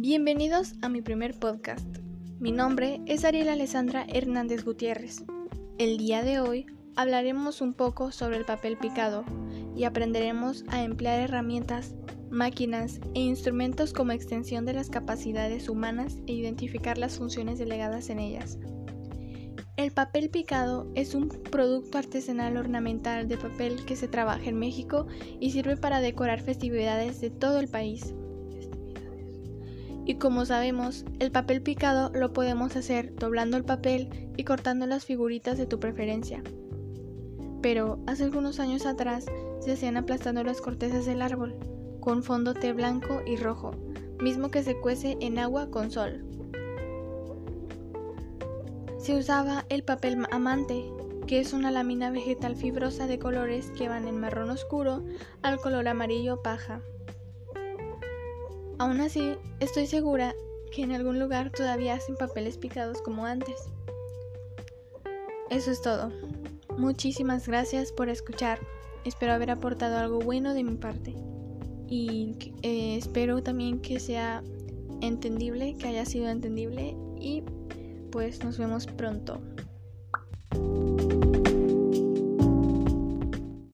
Bienvenidos a mi primer podcast. Mi nombre es Ariel Alessandra Hernández Gutiérrez. El día de hoy hablaremos un poco sobre el papel picado y aprenderemos a emplear herramientas, máquinas e instrumentos como extensión de las capacidades humanas e identificar las funciones delegadas en ellas. El papel picado es un producto artesanal ornamental de papel que se trabaja en México y sirve para decorar festividades de todo el país. Y como sabemos, el papel picado lo podemos hacer doblando el papel y cortando las figuritas de tu preferencia. Pero hace algunos años atrás se hacían aplastando las cortezas del árbol, con fondo té blanco y rojo, mismo que se cuece en agua con sol. Se usaba el papel amante, que es una lámina vegetal fibrosa de colores que van en marrón oscuro al color amarillo paja. Aún así, estoy segura que en algún lugar todavía hacen papeles picados como antes. Eso es todo. Muchísimas gracias por escuchar. Espero haber aportado algo bueno de mi parte. Y eh, espero también que sea entendible, que haya sido entendible. Y pues nos vemos pronto.